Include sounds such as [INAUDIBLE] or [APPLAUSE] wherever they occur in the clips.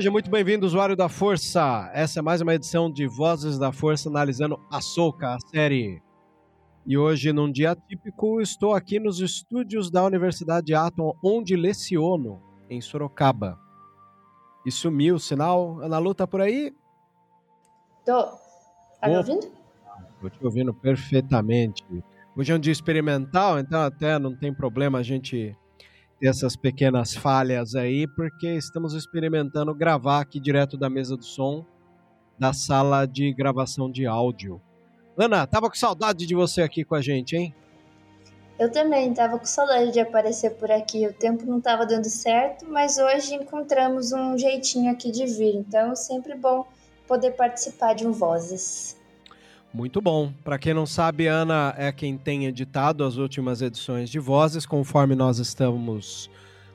Seja muito bem-vindo, usuário da Força. Essa é mais uma edição de Vozes da Força analisando a Soca, a série. E hoje, num dia típico, estou aqui nos estúdios da Universidade Atom, onde leciono, em Sorocaba. E sumiu o sinal. Ana Lu, tá por aí? Tô. Tá me ouvindo? Tô te ouvindo perfeitamente. Hoje é um dia experimental, então até não tem problema a gente ter essas pequenas falhas aí, porque estamos experimentando gravar aqui direto da mesa do som da sala de gravação de áudio. Ana, tava com saudade de você aqui com a gente, hein? Eu também tava com saudade de aparecer por aqui. O tempo não tava dando certo, mas hoje encontramos um jeitinho aqui de vir. Então, sempre bom poder participar de um Vozes. Muito bom. Para quem não sabe, Ana é quem tem editado as últimas edições de Vozes, conforme nós estamos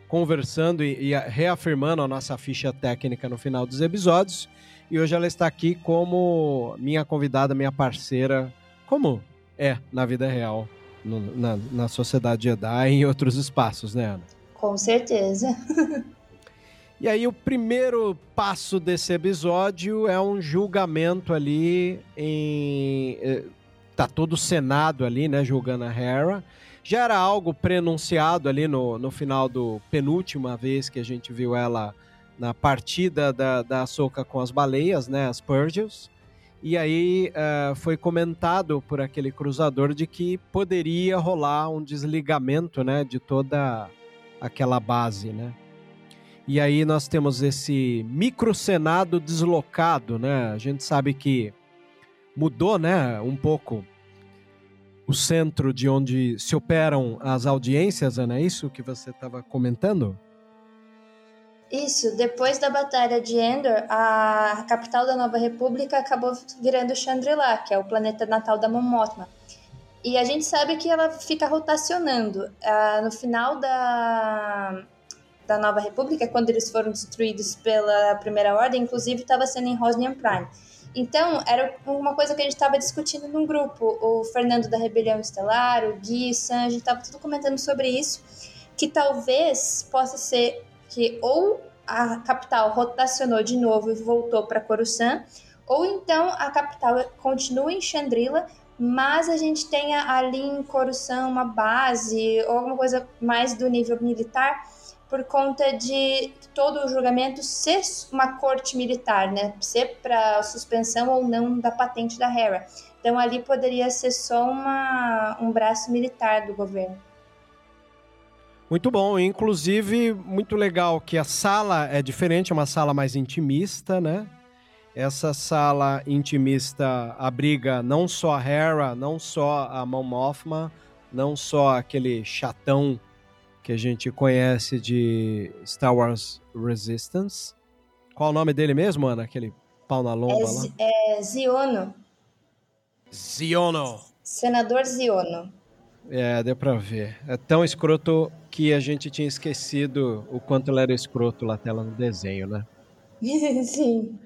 conversando e, e reafirmando a nossa ficha técnica no final dos episódios. E hoje ela está aqui como minha convidada, minha parceira, como é na vida real, no, na, na sociedade Jedi e em outros espaços, né, Ana? Com certeza. [LAUGHS] E aí o primeiro passo desse episódio é um julgamento ali em eh, tá todo o Senado ali, né, julgando a Hera. Já era algo prenunciado ali no, no final do penúltima vez que a gente viu ela na partida da, da Soca com as baleias, né, as Purgils. E aí uh, foi comentado por aquele cruzador de que poderia rolar um desligamento, né, de toda aquela base, né. E aí nós temos esse micro-senado deslocado, né? A gente sabe que mudou, né, um pouco o centro de onde se operam as audiências, Ana, é isso que você estava comentando? Isso, depois da Batalha de Endor, a capital da Nova República acabou virando Chandrila, que é o planeta natal da Mon Mothma. E a gente sabe que ela fica rotacionando. Ah, no final da, da Nova República, quando eles foram destruídos pela Primeira Ordem, inclusive estava sendo em Rosnian Prime. Então, era uma coisa que a gente estava discutindo num grupo. O Fernando da Rebelião Estelar, o Gui, Sam, a gente estava tudo comentando sobre isso. Que talvez possa ser que ou a capital rotacionou de novo e voltou para Coruscant, ou então a capital continua em Chandrila, mas a gente tenha ali em Coruscant uma base ou alguma coisa mais do nível militar por conta de todo o julgamento ser uma corte militar, né? Ser para suspensão ou não da patente da Hera. Então ali poderia ser só uma, um braço militar do governo. Muito bom, inclusive muito legal que a sala é diferente, é uma sala mais intimista, né? Essa sala intimista abriga não só a Hera, não só a Mon Mothma, não só aquele chatão que a gente conhece de Star Wars Resistance. Qual o nome dele mesmo, Ana? Aquele pau na lomba é, lá? É Ziono. Ziono. Senador Ziono. É, deu pra ver. É tão escroto que a gente tinha esquecido o quanto ele era escroto lá tela no desenho, né? [LAUGHS] Sim.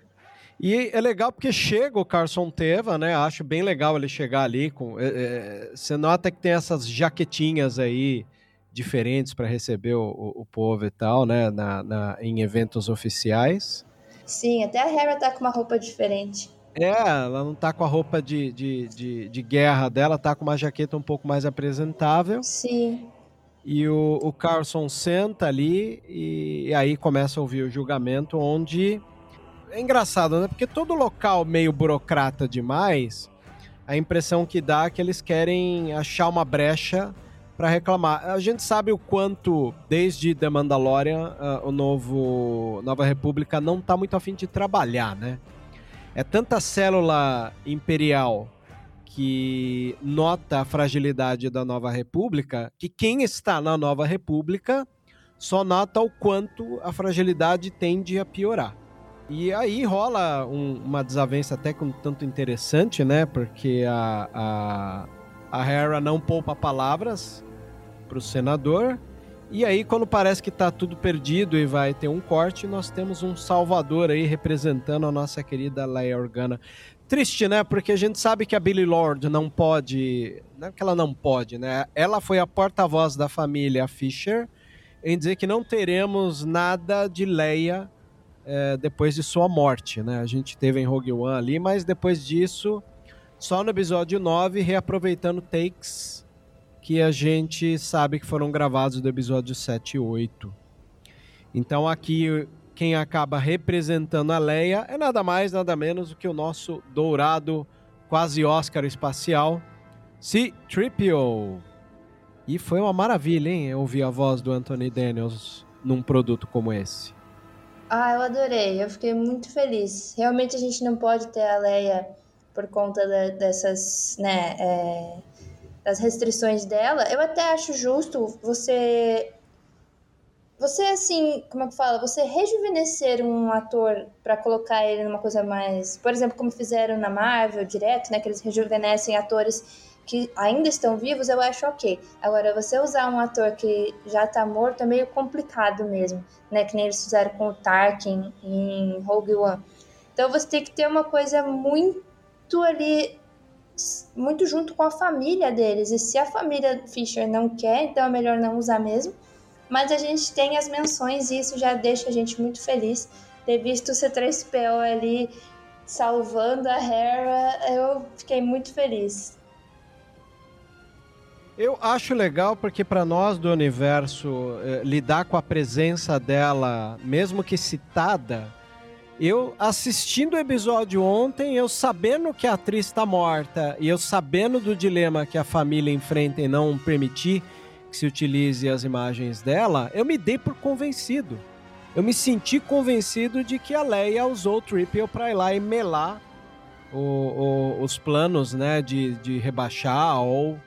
E é legal porque chega o Carson Teva, né? Acho bem legal ele chegar ali com. É, é, você nota que tem essas jaquetinhas aí diferentes para receber o, o, o, povo e tal, né? Na, na, em eventos oficiais. Sim, até a Hera tá com uma roupa diferente. É, ela não tá com a roupa de, de, de, de, guerra dela, tá com uma jaqueta um pouco mais apresentável. Sim. E o, o Carlson senta ali e, e aí começa a ouvir o julgamento, onde. É engraçado, né? Porque todo local meio burocrata demais, a impressão que dá é que eles querem achar uma brecha para reclamar. A gente sabe o quanto, desde The Mandalorian, uh, o novo Nova República não tá muito afim de trabalhar, né? É tanta célula imperial que nota a fragilidade da Nova República que quem está na Nova República só nota o quanto a fragilidade tende a piorar. E aí rola um, uma desavença até com tanto interessante, né? Porque a, a, a Hera não poupa palavras para o senador. E aí, quando parece que está tudo perdido e vai ter um corte, nós temos um salvador aí representando a nossa querida Leia Organa. Triste, né? Porque a gente sabe que a Billy Lord não pode. Não é que ela não pode, né? Ela foi a porta-voz da família Fisher em dizer que não teremos nada de Leia é, depois de sua morte, né? A gente teve em Rogue One ali, mas depois disso, só no episódio 9, reaproveitando takes que a gente sabe que foram gravados do episódio 7 e 8. Então aqui quem acaba representando a Leia é nada mais, nada menos do que o nosso dourado, quase Oscar espacial, C-3PO. E foi uma maravilha, hein? Ouvir a voz do Anthony Daniels num produto como esse. Ah, eu adorei. Eu fiquei muito feliz. Realmente a gente não pode ter a Leia por conta de, dessas, né, é, das restrições dela, eu até acho justo você você assim, como é que fala? Você rejuvenescer um ator para colocar ele numa coisa mais, por exemplo, como fizeram na Marvel direto, né, que eles rejuvenescem atores que ainda estão vivos, eu acho ok. Agora, você usar um ator que já tá morto é meio complicado mesmo, né? Que nem eles fizeram com o Tarkin em Rogue One. Então você tem que ter uma coisa muito ali muito junto com a família deles. E se a família Fisher não quer, então é melhor não usar mesmo. Mas a gente tem as menções e isso já deixa a gente muito feliz. Ter visto o C3PO ali salvando a Hera, eu fiquei muito feliz. Eu acho legal porque para nós do universo eh, lidar com a presença dela, mesmo que citada, eu assistindo o episódio ontem, eu sabendo que a atriz está morta e eu sabendo do dilema que a família enfrenta em não permitir que se utilize as imagens dela, eu me dei por convencido. Eu me senti convencido de que a Leia usou o Triple para ir lá e melar o, o, os planos né, de, de rebaixar ou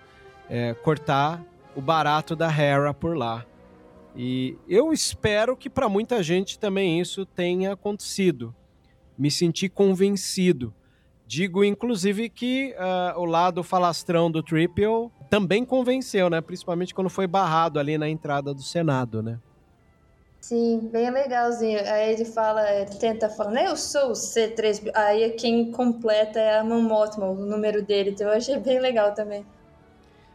é, cortar o barato da Hera por lá. E eu espero que para muita gente também isso tenha acontecido. Me senti convencido. Digo, inclusive, que uh, o lado falastrão do Triple também convenceu, né? Principalmente quando foi barrado ali na entrada do Senado, né? Sim, bem legalzinho. Aí ele fala, tenta falar, né? Eu sou o C3. Aí quem completa é a Mon o número dele. Então eu achei bem legal também.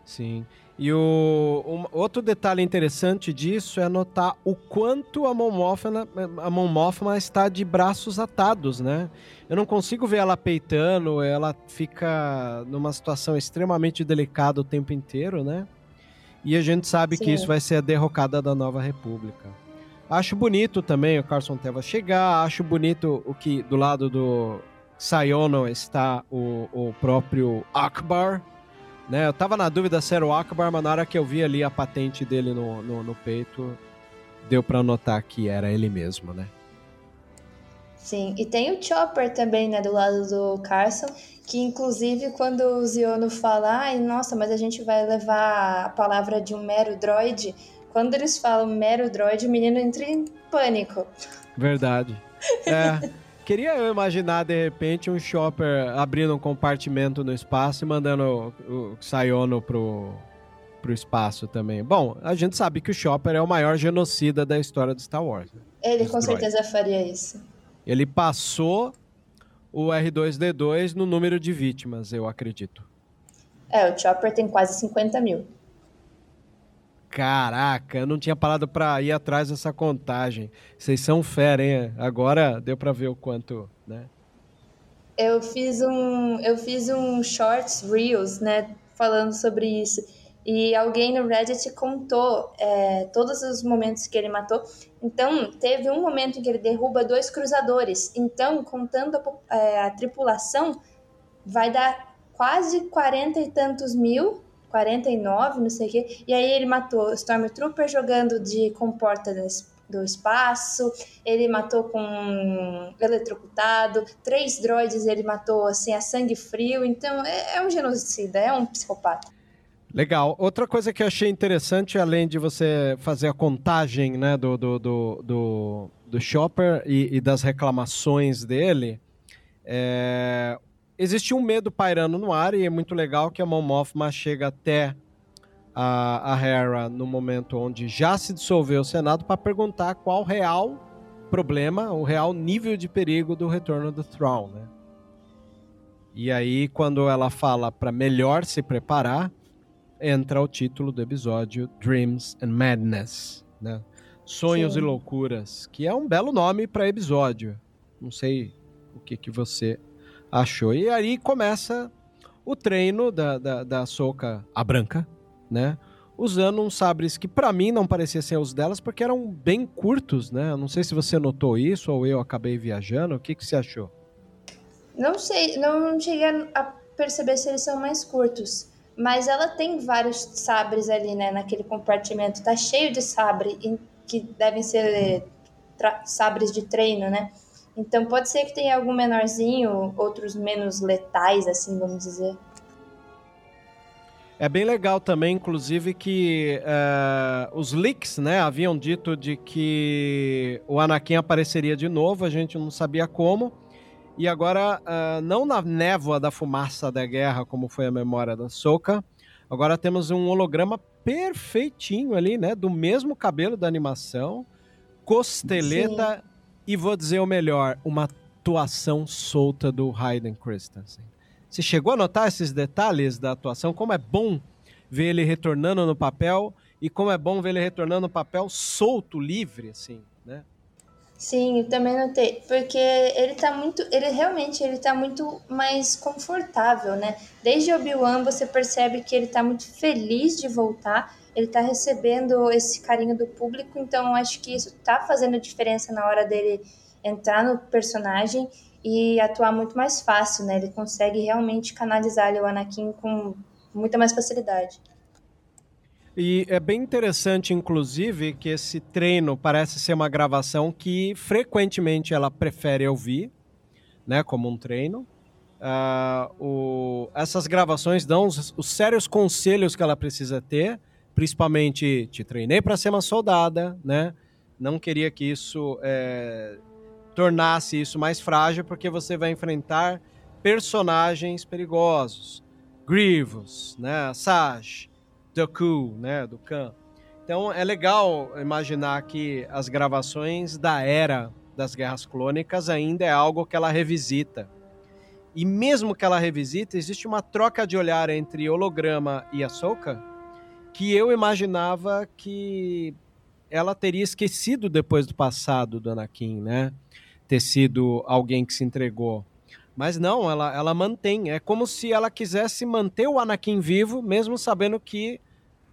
Sim. E o um, outro detalhe interessante disso é notar o quanto a Mothma, a Mothma está de braços atados, né? Eu não consigo ver ela peitando, ela fica numa situação extremamente delicada o tempo inteiro, né? E a gente sabe Sim. que isso vai ser a derrocada da Nova República. Acho bonito também o Carson Teva chegar, acho bonito o que do lado do Sayono está o, o próprio Akbar, né? Eu tava na dúvida se era o Akbar, mas na hora que eu vi ali a patente dele no, no, no peito, deu para notar que era ele mesmo, né? Sim, e tem o Chopper também, né, do lado do Carson, que inclusive quando o Ziono fala, ai, nossa, mas a gente vai levar a palavra de um mero droid, quando eles falam mero droid, o menino entra em pânico. Verdade. É. [LAUGHS] queria eu imaginar, de repente, um Chopper abrindo um compartimento no espaço e mandando o Sayono pro, pro espaço também. Bom, a gente sabe que o Chopper é o maior genocida da história do Star Wars. Ele com certeza faria isso. Ele passou o R2D2 no número de vítimas, eu acredito. É, o Chopper tem quase 50 mil. Caraca, eu não tinha parado para ir atrás dessa contagem. Vocês são fera, hein? Agora deu para ver o quanto, né? Eu fiz um, eu fiz um shorts reels, né, falando sobre isso. E alguém no Reddit contou é, todos os momentos que ele matou. Então, teve um momento em que ele derruba dois cruzadores. Então, contando a, é, a tripulação, vai dar quase quarenta e tantos mil 49, não sei o quê. E aí ele matou Stormtrooper jogando de comporta do espaço, ele matou com eletrocutado, três droids ele matou assim a sangue frio, então é, é um genocida, é um psicopata. Legal. Outra coisa que eu achei interessante, além de você fazer a contagem né, do, do, do, do, do Chopper e, e das reclamações dele, é, existe um medo pairando no ar e é muito legal que a Mon Mothma chega até a, a Hera no momento onde já se dissolveu o Senado para perguntar qual o real problema, o real nível de perigo do retorno do Throne, né? E aí, quando ela fala para melhor se preparar, entra o título do episódio Dreams and Madness, né? Sonhos Sim. e Loucuras, que é um belo nome para episódio. Não sei o que, que você achou. E aí começa o treino da, da, da Soca, a branca, né? Usando uns sabres que para mim não pareciam ser os delas, porque eram bem curtos, né? Não sei se você notou isso ou eu acabei viajando. O que, que você achou? Não sei, não cheguei a perceber se eles são mais curtos. Mas ela tem vários sabres ali, né? Naquele compartimento. Tá cheio de sabre, que devem ser sabres de treino, né? Então pode ser que tenha algum menorzinho, outros menos letais, assim, vamos dizer. É bem legal também, inclusive, que uh, os leaks, né, haviam dito de que o Anakin apareceria de novo, a gente não sabia como. E agora, uh, não na névoa da fumaça da guerra, como foi a memória da Soka, agora temos um holograma perfeitinho ali, né, do mesmo cabelo da animação, costeleta. E vou dizer o melhor, uma atuação solta do Hayden Christensen. Você chegou a notar esses detalhes da atuação? Como é bom ver ele retornando no papel e como é bom ver ele retornando no papel solto, livre, assim, né? Sim, eu também notei, porque ele tá muito, ele realmente ele tá muito mais confortável, né? Desde Obi-Wan você percebe que ele tá muito feliz de voltar ele está recebendo esse carinho do público, então acho que isso está fazendo diferença na hora dele entrar no personagem e atuar muito mais fácil, né? Ele consegue realmente canalizar o Anakin com muita mais facilidade. E é bem interessante, inclusive, que esse treino parece ser uma gravação que frequentemente ela prefere ouvir, né, como um treino. Uh, o, essas gravações dão os, os sérios conselhos que ela precisa ter principalmente te treinei para ser uma soldada, né? Não queria que isso é, tornasse isso mais frágil, porque você vai enfrentar personagens perigosos, Grievous, né? Saj, Dooku, né? Do Khan. Então é legal imaginar que as gravações da era das guerras clônicas ainda é algo que ela revisita. E mesmo que ela revisita, existe uma troca de olhar entre holograma e Ahsoka que eu imaginava que ela teria esquecido depois do passado do Anakin, né? Ter sido alguém que se entregou. Mas não, ela, ela mantém. É como se ela quisesse manter o Anakin vivo, mesmo sabendo que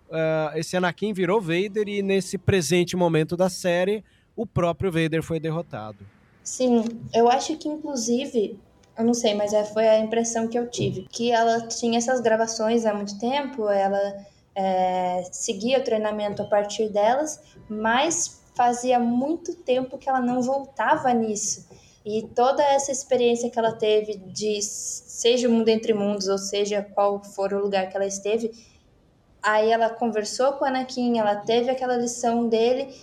uh, esse Anakin virou Vader e nesse presente momento da série, o próprio Vader foi derrotado. Sim, eu acho que inclusive, eu não sei, mas é, foi a impressão que eu tive, que ela tinha essas gravações há muito tempo, ela é, seguia o treinamento a partir delas, mas fazia muito tempo que ela não voltava nisso. E toda essa experiência que ela teve de seja o mundo entre mundos, ou seja, qual for o lugar que ela esteve, aí ela conversou com o Anakin, ela teve aquela lição dele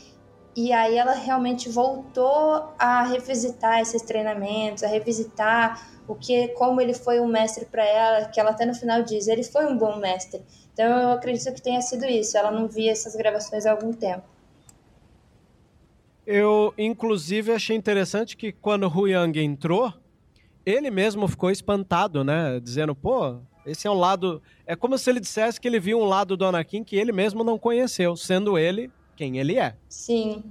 E aí ela realmente voltou a revisitar esses treinamentos, a revisitar o que, como ele foi um mestre para ela, que ela até no final diz, ele foi um bom mestre. Então eu acredito que tenha sido isso. Ela não via essas gravações há algum tempo. Eu, inclusive, achei interessante que quando o Yang entrou, ele mesmo ficou espantado, né? Dizendo, pô, esse é um lado. É como se ele dissesse que ele viu um lado do Anakin que ele mesmo não conheceu, sendo ele quem ele é. Sim.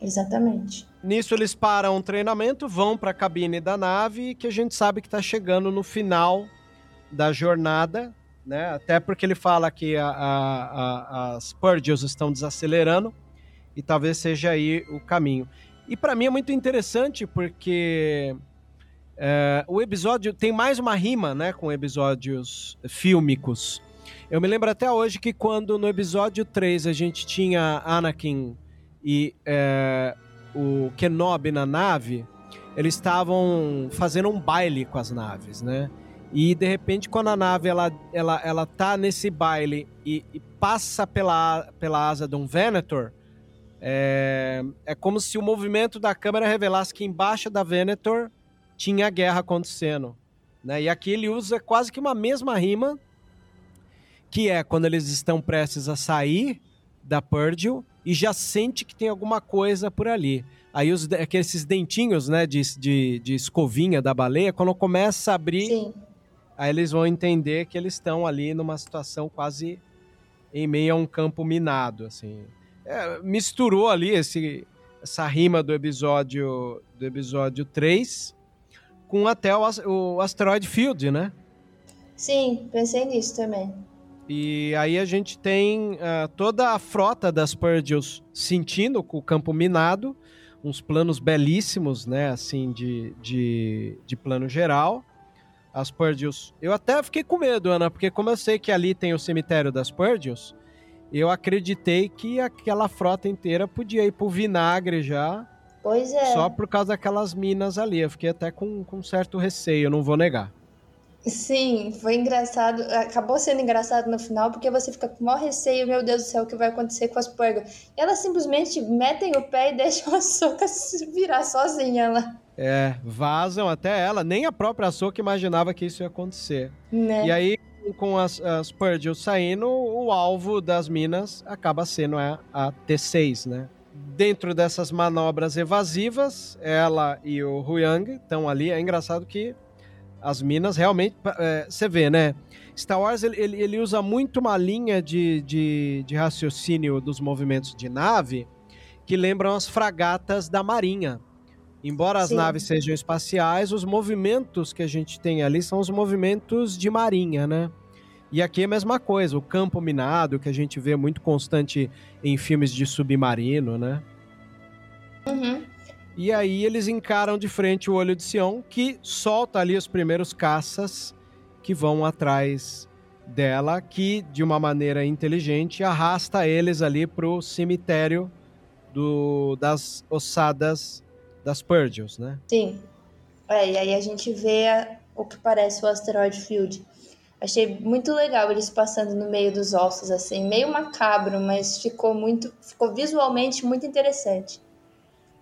Exatamente. Nisso eles param o treinamento, vão para a cabine da nave, que a gente sabe que está chegando no final da jornada, né? Até porque ele fala que a, a, a, as Purgils estão desacelerando e talvez seja aí o caminho. E para mim é muito interessante porque é, o episódio tem mais uma rima, né, com episódios fílmicos. Eu me lembro até hoje que quando no episódio 3 a gente tinha Anakin e é, o Kenobi na nave, eles estavam fazendo um baile com as naves, né? E de repente, quando a nave ela, ela, ela tá nesse baile e, e passa pela, pela asa de um Venator, é, é como se o movimento da câmera revelasse que embaixo da Venator tinha guerra acontecendo. Né? E aqui ele usa quase que uma mesma rima, que é quando eles estão prestes a sair da Purgil e já sente que tem alguma coisa por ali. Aí os, aqueles dentinhos né, de, de, de escovinha da baleia, quando começa a abrir, Sim. Aí eles vão entender que eles estão ali numa situação quase em meio a um campo minado. assim. É, misturou ali esse, essa rima do episódio do episódio 3 com até o, o Asteroid Field, né? Sim, pensei nisso também. E aí a gente tem uh, toda a frota das Purgils sentindo com o campo minado, uns planos belíssimos, né, assim, de, de, de plano geral. As Purgils... Eu até fiquei com medo, Ana, porque como eu sei que ali tem o cemitério das Purgils, eu acreditei que aquela frota inteira podia ir pro vinagre já Pois é. Só por causa daquelas minas ali. Eu fiquei até com, com certo receio, não vou negar. Sim, foi engraçado. Acabou sendo engraçado no final, porque você fica com o maior receio, meu Deus do céu, o que vai acontecer com as purgas. E elas simplesmente metem o pé e [LAUGHS] deixam a Soca se virar sozinha lá. É, vazam até ela. Nem a própria Soca imaginava que isso ia acontecer. Né? E aí, com as, as Purgils saindo, o alvo das minas acaba sendo a, a T6, né? dentro dessas manobras evasivas, ela e o Huyang estão ali. É engraçado que as minas realmente. É, você vê, né? Star Wars ele, ele, ele usa muito uma linha de, de, de, raciocínio dos movimentos de nave que lembram as fragatas da Marinha. Embora as Sim. naves sejam espaciais, os movimentos que a gente tem ali são os movimentos de marinha, né? E aqui é a mesma coisa, o campo minado, que a gente vê muito constante em filmes de submarino, né? Uhum. E aí eles encaram de frente o olho de Sião, que solta ali os primeiros caças que vão atrás dela, que de uma maneira inteligente arrasta eles ali pro cemitério do, das ossadas das Purgils, né? Sim. É, e aí a gente vê a, o que parece o asteroid field Achei muito legal eles passando no meio dos ossos, assim, meio macabro, mas ficou muito. ficou visualmente muito interessante.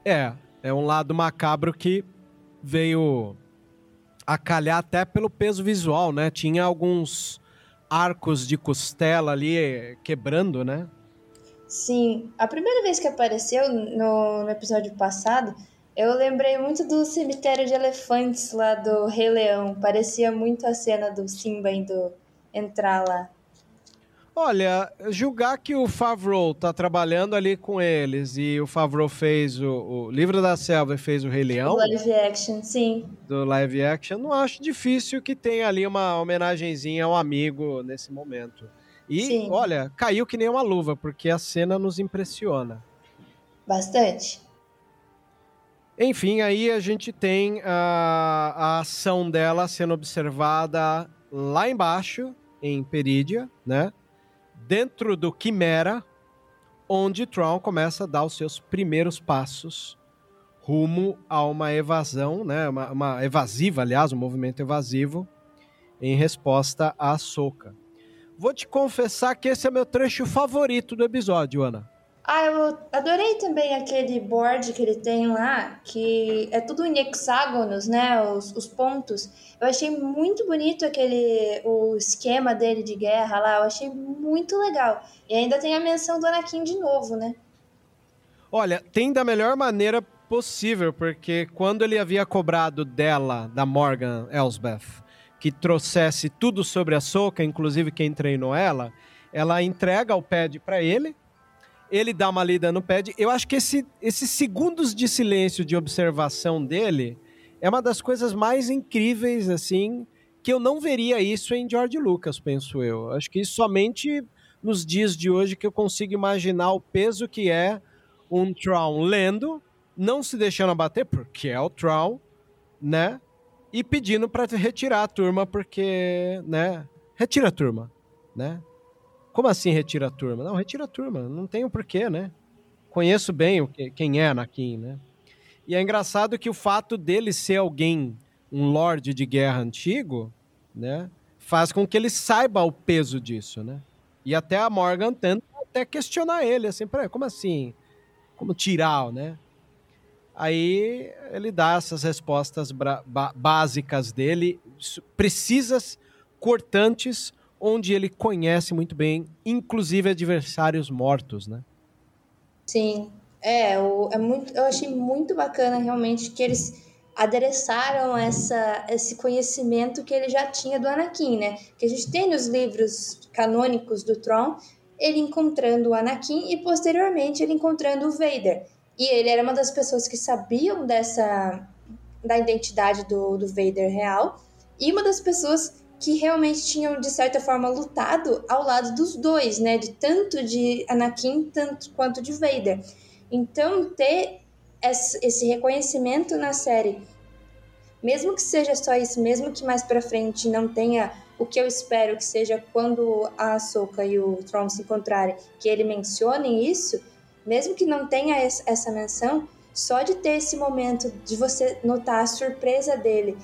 É, é um lado macabro que veio a calhar até pelo peso visual, né? Tinha alguns arcos de costela ali eh, quebrando, né? Sim. A primeira vez que apareceu no, no episódio passado, eu lembrei muito do cemitério de elefantes lá do Rei Leão. Parecia muito a cena do Simba indo entrar lá. Olha, julgar que o Favreau tá trabalhando ali com eles e o Favreau fez o, o Livro da Selva e fez o Rei Leão. Do live action, sim. Do live action, não acho difícil que tenha ali uma homenagenzinha ao amigo nesse momento. E, sim. olha, caiu que nem uma luva, porque a cena nos impressiona. Bastante. Enfim, aí a gente tem a, a ação dela sendo observada lá embaixo, em Perídia, né? Dentro do Quimera, onde Tron começa a dar os seus primeiros passos rumo a uma evasão, né? Uma, uma evasiva, aliás, um movimento evasivo em resposta à Soca. Vou te confessar que esse é meu trecho favorito do episódio, Ana. Ah, eu adorei também aquele board que ele tem lá, que é tudo em hexágonos, né? Os, os pontos. Eu achei muito bonito aquele o esquema dele de guerra lá. Eu achei muito legal. E ainda tem a menção do Anakin de novo, né? Olha, tem da melhor maneira possível, porque quando ele havia cobrado dela, da Morgan Elsbeth, que trouxesse tudo sobre a Soca, inclusive quem treinou ela, ela entrega o pad para ele ele dá uma lida no pad. Eu acho que esse, esses segundos de silêncio de observação dele é uma das coisas mais incríveis, assim, que eu não veria isso em George Lucas, penso eu. Acho que somente nos dias de hoje que eu consigo imaginar o peso que é um Tron lendo, não se deixando abater, porque é o Tron, né? E pedindo para retirar a turma, porque, né? Retira a turma, né? Como assim retira a turma? Não, retira a turma, não tem o porquê, né? Conheço bem o que, quem é Anakin, né? E é engraçado que o fato dele ser alguém, um lord de guerra antigo, né? Faz com que ele saiba o peso disso, né? E até a Morgan tenta até questionar ele, assim, como assim? Como tirar, né? Aí ele dá essas respostas básicas dele, precisas, cortantes, onde ele conhece muito bem, inclusive adversários mortos, né? Sim, é, o, é muito, eu achei muito bacana realmente que eles adereçaram essa, esse conhecimento que ele já tinha do Anakin, né? Que a gente tem nos livros canônicos do Tron, ele encontrando o Anakin e posteriormente ele encontrando o Vader. E ele era uma das pessoas que sabiam dessa da identidade do, do Vader real e uma das pessoas que realmente tinham, de certa forma, lutado ao lado dos dois, né? De tanto de Anakin tanto quanto de Vader. Então, ter esse reconhecimento na série, mesmo que seja só isso, mesmo que mais para frente não tenha o que eu espero que seja quando a Ahsoka e o Thrawn se encontrarem, que ele mencionem isso, mesmo que não tenha essa menção, só de ter esse momento de você notar a surpresa dele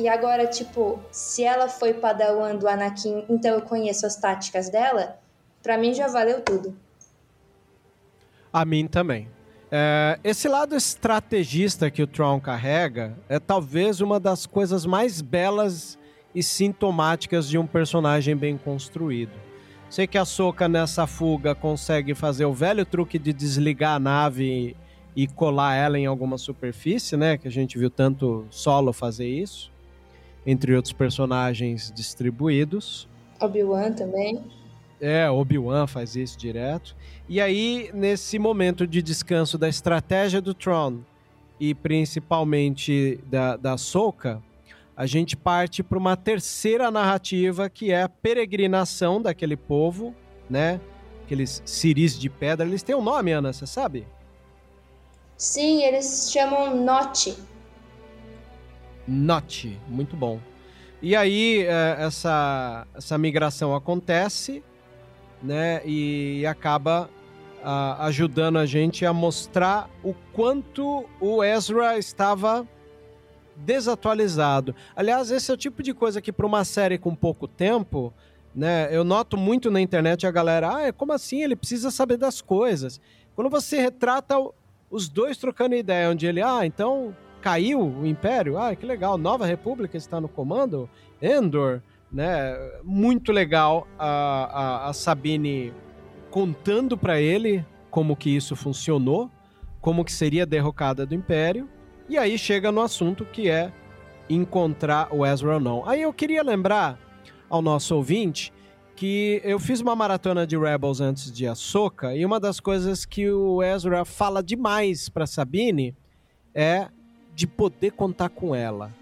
e agora, tipo, se ela foi padawan do Anakin, então eu conheço as táticas dela, para mim já valeu tudo. A mim também. É, esse lado estrategista que o Tron carrega é talvez uma das coisas mais belas e sintomáticas de um personagem bem construído. Sei que a Soca nessa fuga consegue fazer o velho truque de desligar a nave e, colar ela em alguma superfície, né? Que a gente viu tanto Solo fazer isso entre outros personagens distribuídos. Obi-Wan também. É, Obi-Wan faz isso direto. E aí, nesse momento de descanso da estratégia do Tron e principalmente da, da Soka, a gente parte para uma terceira narrativa que é a peregrinação daquele povo, né? Aqueles ciris de pedra. Eles têm um nome, Ana, você sabe? Sim, eles chamam Note. Not, muito bom. E aí é, essa, essa migração acontece, né? E acaba ajudando a gente a mostrar o quanto o Ezra estava desatualizado. Aliás, esse é o tipo de coisa que para uma série com pouco tempo, né? Eu noto muito na internet a galera, ah, como assim? Ele precisa saber das coisas. Quando você retrata os dois trocando ideia, onde ele, ah, então caiu o Império, ah, que legal, Nova República está no comando, Endor, né? Muito legal a, a, a Sabine contando para ele como que isso funcionou, como que seria a derrocada do Império, e aí chega no assunto que é encontrar o Ezra ou não. Aí eu queria lembrar ao nosso ouvinte que eu fiz uma maratona de Rebels antes de Ahsoka, e uma das coisas que o Ezra fala demais para Sabine é de poder contar com ela.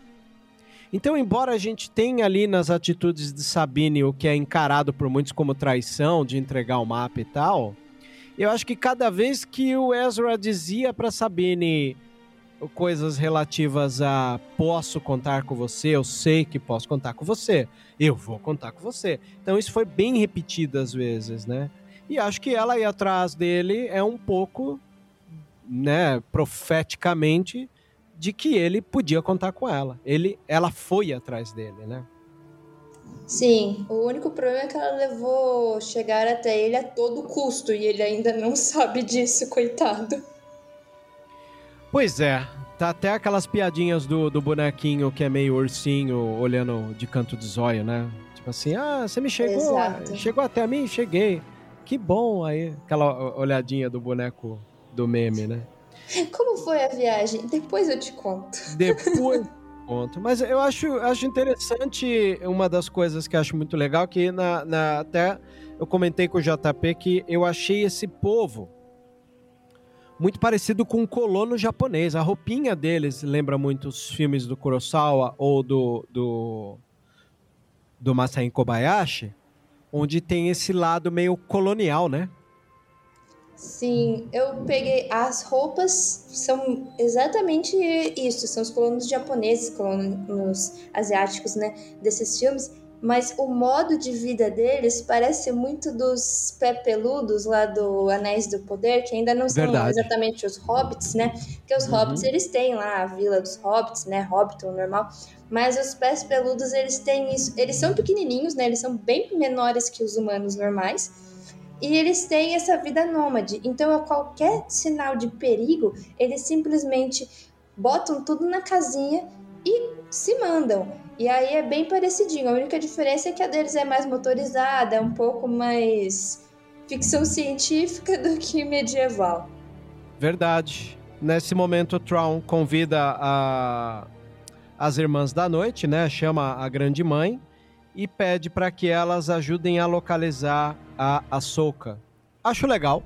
Então, embora a gente tenha ali nas atitudes de Sabine o que é encarado por muitos como traição, de entregar o mapa e tal, eu acho que cada vez que o Ezra dizia para Sabine coisas relativas a posso contar com você, eu sei que posso contar com você, eu vou contar com você. Então isso foi bem repetido às vezes, né? E acho que ela ir atrás dele é um pouco, né, profeticamente de que ele podia contar com ela. Ele, ela foi atrás dele, né? Sim, o único problema é que ela levou chegar até ele a todo custo e ele ainda não [LAUGHS] sabe disso, coitado. Pois é, tá até aquelas piadinhas do, do bonequinho que é meio ursinho olhando de canto de zóio, né? Tipo assim, ah, você me chegou, Exato. chegou até mim, cheguei. Que bom aí, aquela olhadinha do boneco do meme, né? Como foi a viagem? Depois eu te conto. [LAUGHS] Depois conto. Mas eu acho, acho interessante uma das coisas que acho muito legal que na, na até eu comentei com o JP que eu achei esse povo muito parecido com um colono japonês. A roupinha deles lembra muito os filmes do Kurosawa ou do do, do Masai Kobayashi onde tem esse lado meio colonial, né? Sim, eu peguei as roupas são exatamente isso, são os colonos japoneses, colonos asiáticos, né, desses filmes, mas o modo de vida deles parece muito dos pé peludos lá do Anéis do Poder, que ainda não são Verdade. exatamente os hobbits, né? Porque os uhum. hobbits eles têm lá a vila dos hobbits, né, Hobbiton normal, mas os pés peludos, eles têm isso. Eles são pequenininhos, né? Eles são bem menores que os humanos normais. E eles têm essa vida nômade. Então, a qualquer sinal de perigo, eles simplesmente botam tudo na casinha e se mandam. E aí é bem parecidinho. A única diferença é que a deles é mais motorizada, é um pouco mais ficção científica [LAUGHS] do que medieval. Verdade. Nesse momento, o Tron convida a as Irmãs da Noite, né? Chama a Grande Mãe e pede para que elas ajudem a localizar a Ahsoka. Acho legal.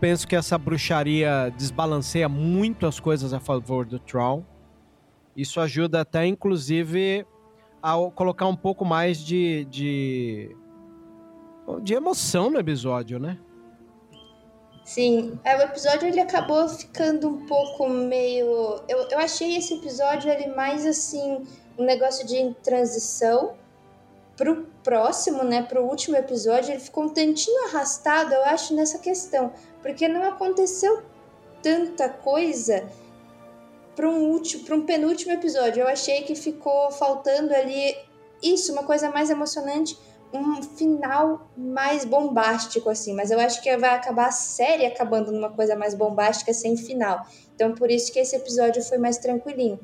Penso que essa bruxaria desbalanceia muito as coisas a favor do Tron. Isso ajuda até, inclusive, a colocar um pouco mais de, de, de emoção no episódio, né? Sim, é, o episódio ele acabou ficando um pouco meio. Eu, eu achei esse episódio ele mais assim, um negócio de transição pro próximo, né, pro último episódio, ele ficou um tantinho arrastado, eu acho, nessa questão, porque não aconteceu tanta coisa para um último, para um penúltimo episódio. Eu achei que ficou faltando ali isso, uma coisa mais emocionante um final mais bombástico, assim, mas eu acho que vai acabar a série acabando numa coisa mais bombástica sem final. Então, por isso que esse episódio foi mais tranquilinho.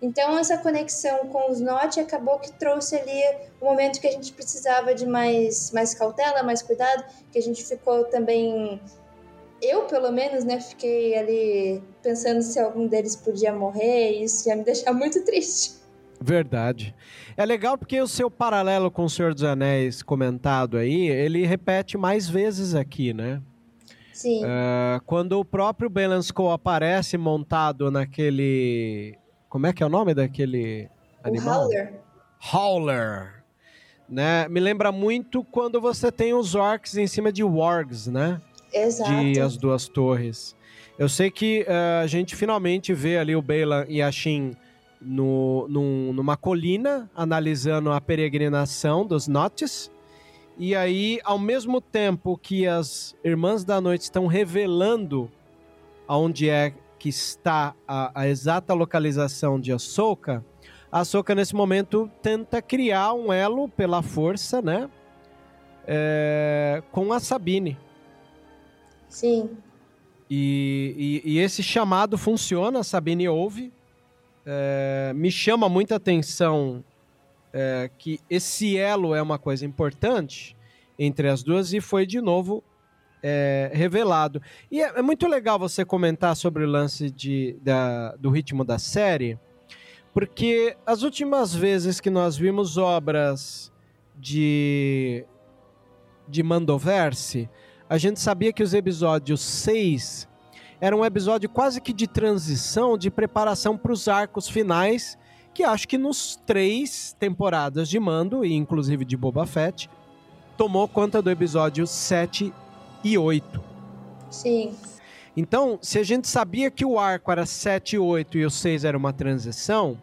Então, essa conexão com os Note acabou que trouxe ali o momento que a gente precisava de mais, mais cautela, mais cuidado, que a gente ficou também. Eu, pelo menos, né, fiquei ali pensando se algum deles podia morrer, e isso ia me deixar [LAUGHS] muito triste. Verdade. É legal porque o seu paralelo com o Senhor dos Anéis comentado aí, ele repete mais vezes aqui, né? Sim. Uh, quando o próprio Belansko aparece montado naquele. Como é que é o nome daquele animal? O Howler. Howler. Né? Me lembra muito quando você tem os orcs em cima de wargs, né? Exato. De As Duas Torres. Eu sei que uh, a gente finalmente vê ali o Balan e a Shin no, num, numa colina, analisando a peregrinação dos Notes. E aí, ao mesmo tempo que as Irmãs da Noite estão revelando aonde é que está a, a exata localização de Ahsoka, a Ahsoka, nesse momento, tenta criar um elo pela força, né? É, com a Sabine. Sim. E, e, e, esse chamado funciona, a Sabine ouve, é, me chama muita atenção é, que esse elo é uma coisa importante entre as duas e foi de novo é, revelado. E é, é, muito legal você comentar sobre o lance de, da, do ritmo da série, porque as últimas vezes que nós vimos obras de, de Mandoverse, a gente sabia que os episódios 6 era um episódio quase que de transição, de preparação para os arcos finais, que acho que nos três temporadas de Mando, e inclusive de Boba Fett, tomou conta do episódio 7 e 8. Sim. Então, se a gente sabia que o arco era 7 e 8 e o 6 era uma transição,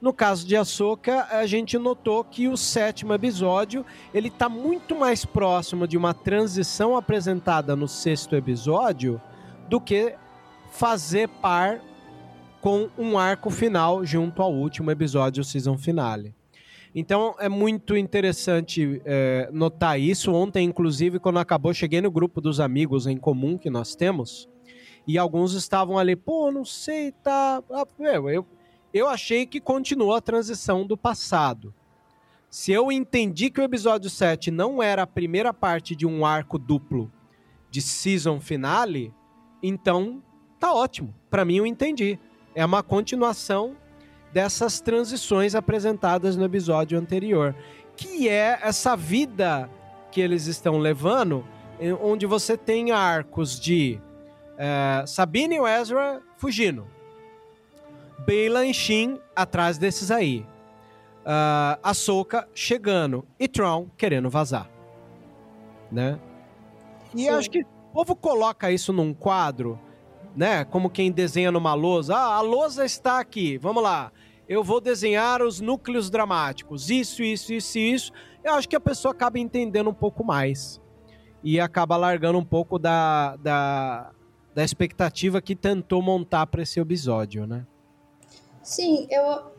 no caso de Ahsoka, a gente notou que o sétimo episódio ele está muito mais próximo de uma transição apresentada no sexto episódio do que fazer par com um arco final junto ao último episódio season finale. Então é muito interessante é, notar isso. Ontem, inclusive, quando acabou, cheguei no grupo dos amigos em comum que nós temos. E alguns estavam ali, pô, não sei, tá. Ah, eu, eu achei que continuou a transição do passado. Se eu entendi que o episódio 7 não era a primeira parte de um arco duplo de season finale, então tá ótimo. Para mim eu entendi. É uma continuação dessas transições apresentadas no episódio anterior, que é essa vida que eles estão levando, onde você tem arcos de é, Sabine e Ezra fugindo, Bela e Shin atrás desses aí, uh, Ahsoka chegando e Tron querendo vazar, né? E Sim. acho que o povo coloca isso num quadro né? Como quem desenha numa lousa. Ah, a lousa está aqui. Vamos lá. Eu vou desenhar os núcleos dramáticos. Isso, isso, isso, isso. Eu acho que a pessoa acaba entendendo um pouco mais. E acaba largando um pouco da, da, da expectativa que tentou montar para esse episódio, né? Sim, eu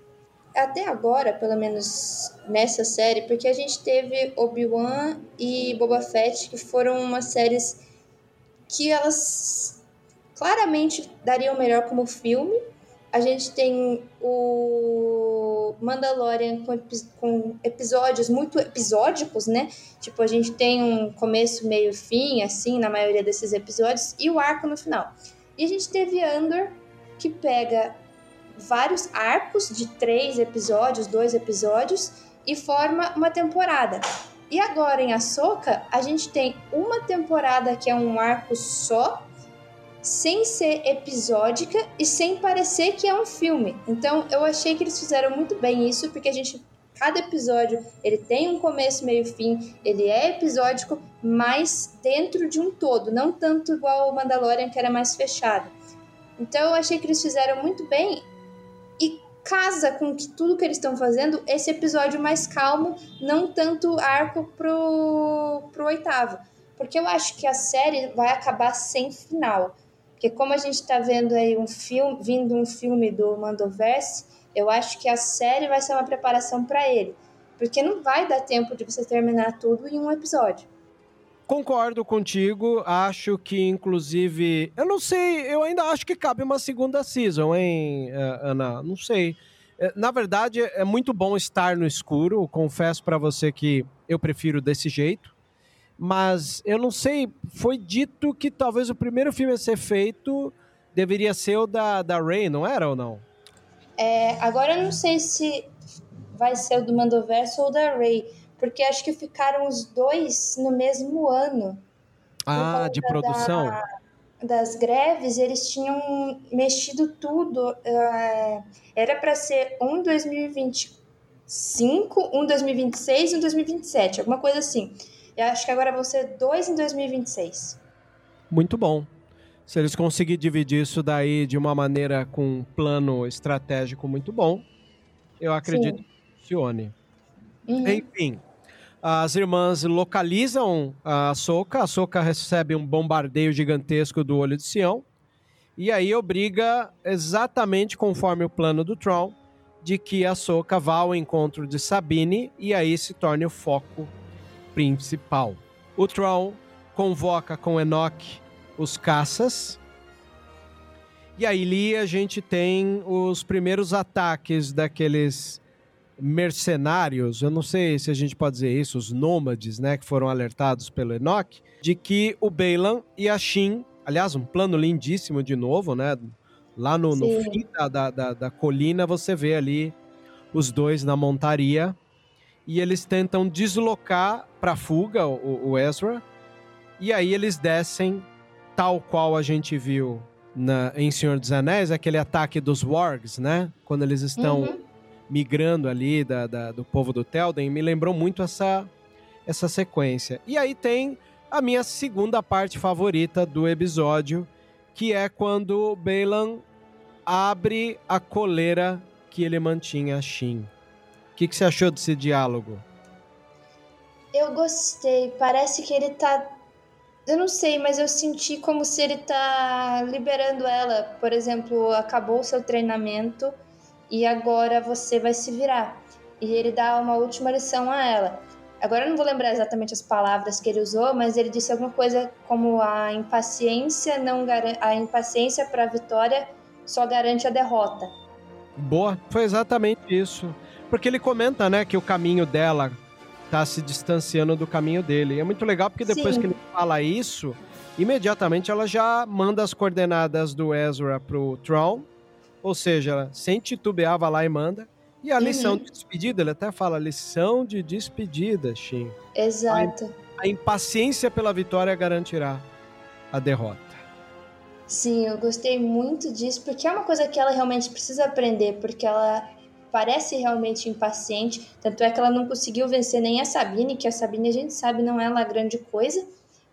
até agora, pelo menos nessa série, porque a gente teve Obi-Wan e Boba Fett, que foram umas séries que elas claramente daria o melhor como filme. A gente tem o Mandalorian com, com, episódios muito episódicos, né? Tipo, a gente tem um começo, meio fim, assim, na maioria desses episódios, e o arco no final. E a gente teve Andor, que pega vários arcos de três episódios, dois episódios, e forma uma temporada. E agora em Ahsoka, a gente tem uma temporada que é um arco só, sem ser episódica e sem parecer que é um filme. Então eu achei que eles fizeram muito bem isso, porque a gente cada episódio ele tem um começo, meio fim, ele é episódico, mas dentro de um todo, não tanto igual o Mandalorian que era mais fechado. Então eu achei que eles fizeram muito bem e casa com que tudo que eles estão fazendo esse episódio mais calmo, não tanto arco pro, pro oitavo. Porque eu acho que a série vai acabar sem final. Porque como a gente está vendo aí um filme, vindo um filme do Mandoverse, eu acho que a série vai ser uma preparação para ele. Porque não vai dar tempo de você terminar tudo em um episódio. Concordo contigo, acho que inclusive, eu não sei, eu ainda acho que cabe uma segunda season, hein, eh, Ana? Não sei. Eh, na verdade, é muito bom estar no escuro, confesso para você que eu prefiro desse jeito mas eu não sei, foi dito que talvez o primeiro filme a ser feito deveria ser o da, da Ray, não era ou não? É, agora eu não sei se vai ser o do Mandoverso ou da Ray, porque acho que ficaram os dois no mesmo ano. Ah, de produção? Da, das greves, eles tinham mexido tudo. É, era para ser um 2025, um 2026 e um 2027, alguma coisa assim. Eu acho que agora vão ser dois em 2026. Muito bom. Se eles conseguirem dividir isso daí de uma maneira com um plano estratégico muito bom, eu acredito Sim. que funcione. Uhum. Enfim, as irmãs localizam a Soca. A Soca recebe um bombardeio gigantesco do Olho de Sião. E aí obriga, exatamente conforme o plano do Tron, de que a Soca vá ao encontro de Sabine e aí se torne o foco principal. O Tron convoca com Enoch os caças. E aí ali a gente tem os primeiros ataques daqueles mercenários, eu não sei se a gente pode dizer isso, os nômades, né, que foram alertados pelo Enoch, de que o Bailan e a Shin, aliás, um plano lindíssimo de novo, né, lá no, no fim da, da, da colina você vê ali os dois na montaria e eles tentam deslocar para fuga o, o, Ezra. E aí eles descem, tal qual a gente viu na, em Senhor dos Anéis, aquele ataque dos Wargs, né? Quando eles estão uhum. migrando ali da, da, do povo do Telden, me lembrou muito essa, essa sequência. E aí tem a minha segunda parte favorita do episódio, que é quando Balan abre a coleira que ele mantinha a Shin que, que você achou desse diálogo? Eu gostei. Parece que ele tá. Eu não sei, mas eu senti como se ele tá liberando ela. Por exemplo, acabou o seu treinamento e agora você vai se virar. e ele dá uma última lição a ela. Agora eu não vou lembrar exatamente as palavras que ele usou, mas ele disse alguma coisa como a impaciência não a impaciência para a vitória só garante a derrota. Boa, foi exatamente isso. Porque ele comenta, né, que o caminho dela tá se distanciando do caminho dele. E é muito legal porque depois Sim. que ele fala isso, imediatamente ela já manda as coordenadas do Ezra pro Tron, ou seja, sem titubear, vai lá e manda. E a lição uhum. de despedida, ele até fala lição de despedida, Shin. Exato. A, a impaciência pela vitória garantirá a derrota. Sim, eu gostei muito disso, porque é uma coisa que ela realmente precisa aprender, porque ela parece realmente impaciente, tanto é que ela não conseguiu vencer nem a Sabine, que a Sabine a gente sabe não é uma grande coisa,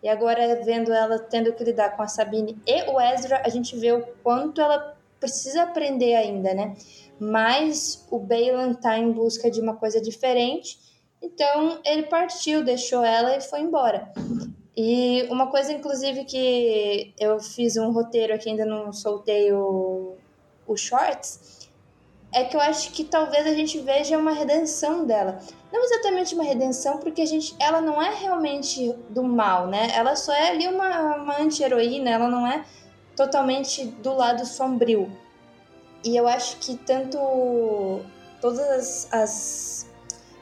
e agora vendo ela tendo que lidar com a Sabine e o Ezra, a gente vê o quanto ela precisa aprender ainda, né? mas o Balan está em busca de uma coisa diferente, então ele partiu, deixou ela e foi embora. E uma coisa, inclusive, que eu fiz um roteiro aqui, ainda não soltei o, o shorts, é que eu acho que talvez a gente veja uma redenção dela. Não exatamente uma redenção, porque a gente, ela não é realmente do mal, né? Ela só é ali uma, uma anti-heroína, ela não é totalmente do lado sombrio. E eu acho que tanto todas as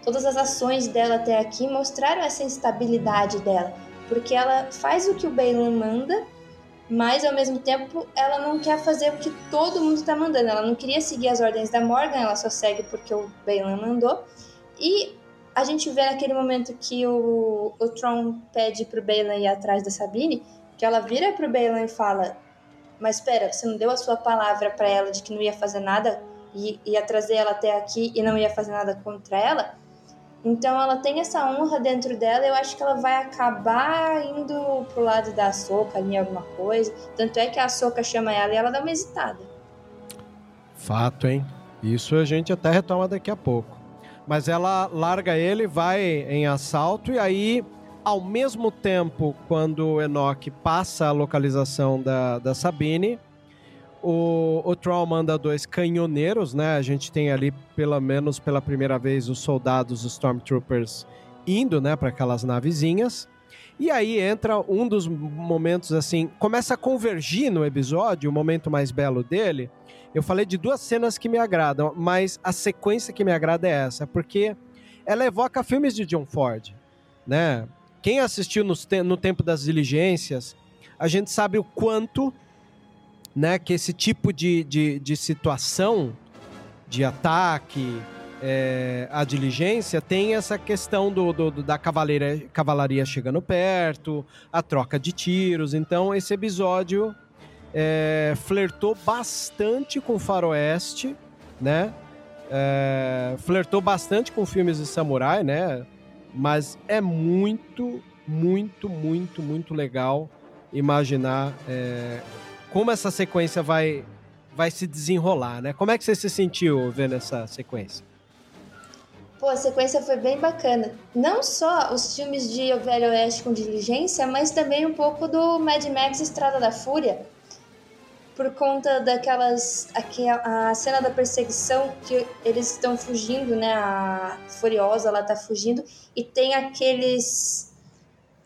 todas as ações dela até aqui mostraram essa instabilidade dela, porque ela faz o que o Balan manda, mas ao mesmo tempo ela não quer fazer o que todo mundo está mandando. Ela não queria seguir as ordens da Morgan, ela só segue porque o Balan mandou. E a gente vê naquele momento que o, o Tron pede pro Balan ir atrás da Sabine, que ela vira pro Balan e fala: mas espera, você não deu a sua palavra para ela de que não ia fazer nada e ia trazer ela até aqui e não ia fazer nada contra ela? Então ela tem essa honra dentro dela, eu acho que ela vai acabar indo pro lado da Soca ali alguma coisa. Tanto é que a Soca chama ela e ela dá uma hesitada. Fato, hein? Isso a gente até retoma daqui a pouco. Mas ela larga ele, vai em assalto e aí ao mesmo tempo, quando o Enoch passa a localização da, da Sabine, o, o Troll manda dois canhoneiros, né? A gente tem ali, pelo menos pela primeira vez, os soldados, os Stormtroopers, indo, né, para aquelas navezinhas. E aí entra um dos momentos, assim, começa a convergir no episódio, o momento mais belo dele. Eu falei de duas cenas que me agradam, mas a sequência que me agrada é essa, porque ela evoca filmes de John Ford, né? Quem assistiu no, no tempo das diligências, a gente sabe o quanto né, que esse tipo de, de, de situação de ataque é, à diligência tem essa questão do, do, do da cavaleira, cavalaria chegando perto, a troca de tiros. Então, esse episódio é, flertou bastante com faroeste, né? É, flertou bastante com filmes de samurai, né? Mas é muito, muito, muito, muito legal imaginar é, como essa sequência vai, vai se desenrolar, né? Como é que você se sentiu vendo essa sequência? Pô, a sequência foi bem bacana. Não só os filmes de O Velho Oeste com diligência, mas também um pouco do Mad Max Estrada da Fúria por conta daquelas aqui a cena da perseguição que eles estão fugindo, né? A Furiosa ela tá fugindo e tem aqueles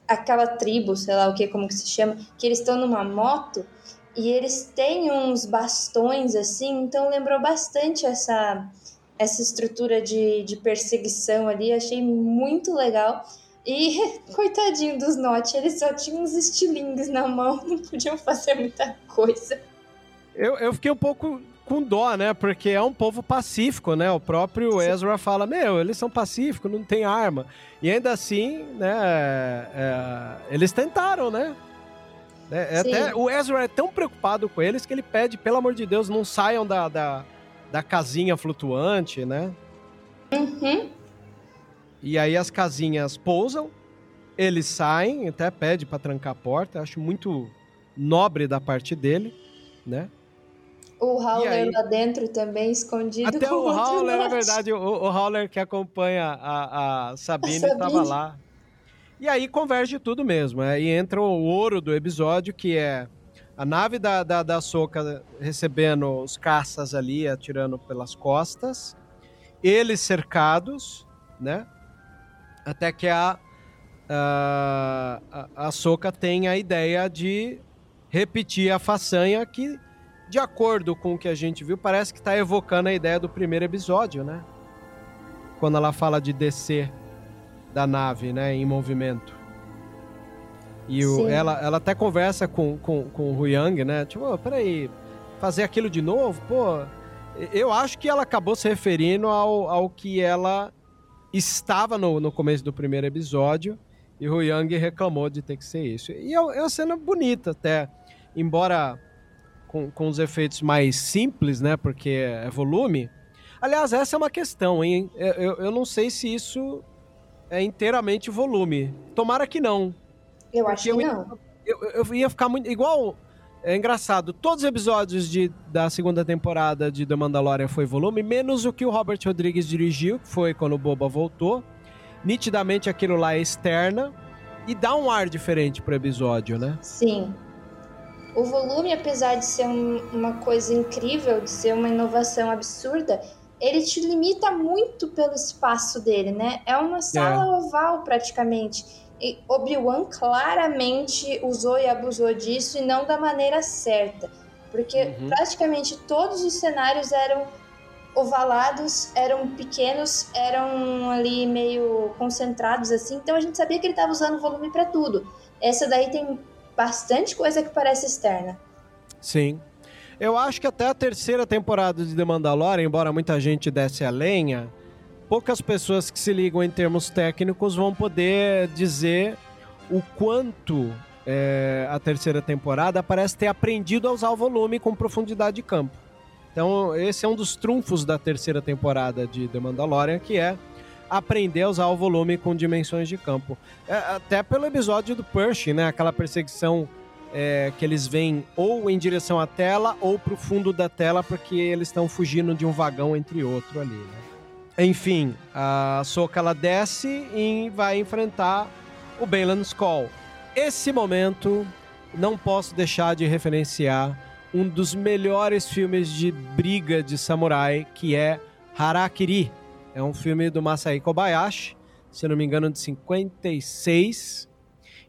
aquela tribo, sei lá o que como que se chama, que eles estão numa moto e eles têm uns bastões assim, então lembrou bastante essa essa estrutura de, de perseguição ali, achei muito legal. E [LAUGHS] coitadinho dos Note, eles só tinham uns estilingues na mão, [LAUGHS] não podiam fazer muita coisa. Eu, eu fiquei um pouco com dó, né? Porque é um povo pacífico, né? O próprio. Ezra fala: Meu, eles são pacíficos, não tem arma. E ainda assim, né? É, eles tentaram, né? É, é até, o Ezra é tão preocupado com eles que ele pede, pelo amor de Deus, não saiam da, da, da casinha flutuante, né? Uhum. E aí as casinhas pousam, eles saem, até pede para trancar a porta. Acho muito nobre da parte dele, né? O Howler aí, lá dentro também, escondido. Até o Howler, na verdade, o, o Howler que acompanha a, a Sabine estava lá. E aí converge tudo mesmo. Aí entra o ouro do episódio, que é a nave da, da, da Soca recebendo os caças ali, atirando pelas costas. eles cercados, né? Até que a a, a, Soca tem a ideia de repetir a façanha que, de acordo com o que a gente viu, parece que está evocando a ideia do primeiro episódio, né? Quando ela fala de descer da nave, né, em movimento. E o, ela, ela até conversa com, com, com o Huyang, né? Tipo, oh, peraí, fazer aquilo de novo? Pô, eu acho que ela acabou se referindo ao, ao que ela estava no, no começo do primeiro episódio e o Yang reclamou de ter que ser isso. E é, é uma cena bonita até, embora com, com os efeitos mais simples, né? Porque é volume. Aliás, essa é uma questão, hein? Eu, eu não sei se isso é inteiramente volume. Tomara que não. Eu acho que eu, não. Eu, eu ia ficar muito. Igual. É engraçado, todos os episódios de, da segunda temporada de The Mandalorian foi volume, menos o que o Robert Rodrigues dirigiu, que foi quando o Boba voltou nitidamente aquilo lá é externa e dá um ar diferente pro episódio, né? Sim. O volume, apesar de ser um, uma coisa incrível, de ser uma inovação absurda, ele te limita muito pelo espaço dele, né? É uma sala é. oval praticamente. E Obi-Wan claramente usou e abusou disso e não da maneira certa. Porque uhum. praticamente todos os cenários eram ovalados, eram pequenos, eram ali meio concentrados assim, então a gente sabia que ele estava usando volume para tudo. Essa daí tem bastante coisa que parece externa. Sim. Eu acho que até a terceira temporada de The Mandalorian, embora muita gente desse a lenha, poucas pessoas que se ligam em termos técnicos vão poder dizer o quanto é, a terceira temporada parece ter aprendido a usar o volume com profundidade de campo. Então, esse é um dos trunfos da terceira temporada de The Mandalorian, que é aprender a usar o volume com dimensões de campo. É, até pelo episódio do Pershing, né? Aquela perseguição é, que eles vêm ou em direção à tela ou para o fundo da tela, porque eles estão fugindo de um vagão entre outro ali, né? Enfim, a Soka ela desce e vai enfrentar o Balan Skull. Esse momento não posso deixar de referenciar um dos melhores filmes de briga de samurai, que é Harakiri. É um filme do Masai Kobayashi, se não me engano, de 56.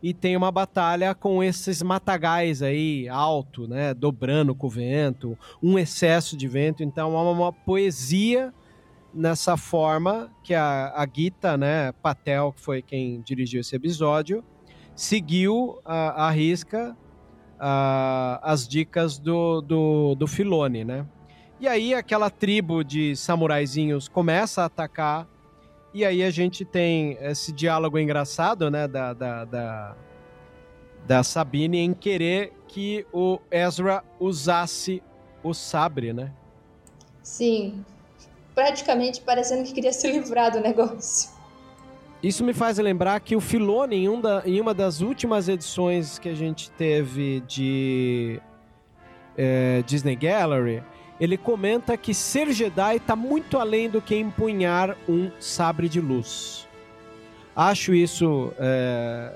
E tem uma batalha com esses matagais aí, alto, né? Dobrando com o vento, um excesso de vento. Então é uma, poesia nessa forma que a, a Gita, né? Patel, que foi quem dirigiu esse episódio, seguiu a, a risca uh, as dicas do, do, do Filone, né? E aí aquela tribo de samuraizinhos começa a atacar e aí a gente tem esse diálogo engraçado, né, da, da, da, da Sabine em querer que o Ezra usasse o sabre, né? Sim. Praticamente parecendo que queria se livrar do negócio. Isso me faz lembrar que o Filone, em, um da, em uma das últimas edições que a gente teve de é, Disney Gallery, ele comenta que ser Jedi está muito além do que empunhar um sabre de luz. Acho isso é,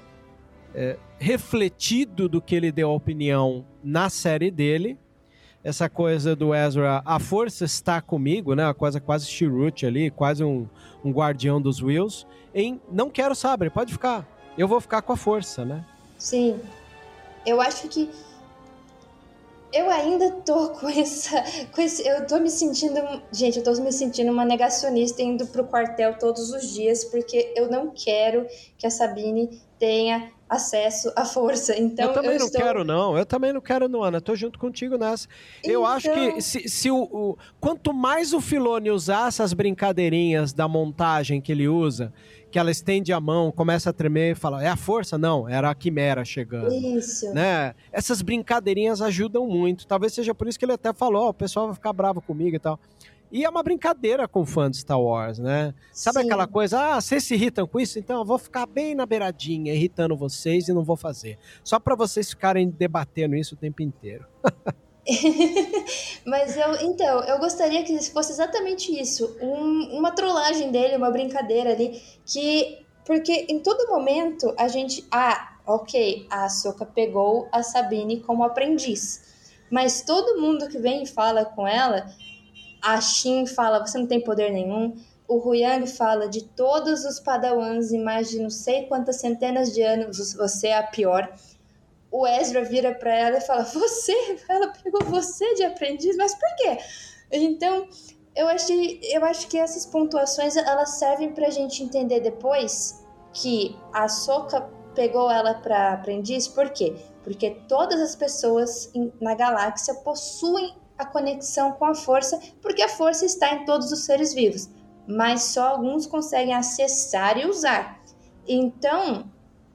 é, refletido do que ele deu a opinião na série dele. Essa coisa do Ezra, a força está comigo, né? Uma coisa quase Chirrut ali, quase um, um guardião dos Wills em não quero sabre, pode ficar. Eu vou ficar com a força, né? Sim. Eu acho que eu ainda tô [LAUGHS] com essa, com esse, eu tô me sentindo, gente, eu tô me sentindo uma negacionista indo pro quartel todos os dias porque eu não quero que a Sabine tenha acesso à força. Então eu também eu não estou... quero não. Eu também não quero não, Ana. Tô junto contigo nessa. Eu então... acho que se, se o, o, quanto mais o Filone usar essas brincadeirinhas da montagem que ele usa, que ela estende a mão, começa a tremer e fala: "É a força?" Não, era a quimera chegando. Isso. Né? Essas brincadeirinhas ajudam muito. Talvez seja por isso que ele até falou: oh, "O pessoal vai ficar bravo comigo e tal". E é uma brincadeira com fã de Star Wars, né? Sabe Sim. aquela coisa, ah, vocês se irritam com isso? Então eu vou ficar bem na beiradinha, irritando vocês e não vou fazer. Só para vocês ficarem debatendo isso o tempo inteiro. [LAUGHS] [LAUGHS] Mas eu, então, eu gostaria que fosse exatamente isso, um, uma trollagem dele, uma brincadeira ali, que porque em todo momento a gente, ah, ok, a Soka pegou a Sabine como aprendiz, mas todo mundo que vem e fala com ela A Shin fala, você não tem poder nenhum. O Huyang fala de todos os padawans em mais de não sei quantas centenas de anos, você é a pior. O Ezra vira para ela e fala: Você? Ela pegou você de aprendiz, mas por quê? Então, eu acho, eu acho que essas pontuações elas servem pra gente entender depois que a Soka pegou ela para aprendiz, por quê? Porque todas as pessoas na galáxia possuem a conexão com a força, porque a força está em todos os seres vivos, mas só alguns conseguem acessar e usar. Então,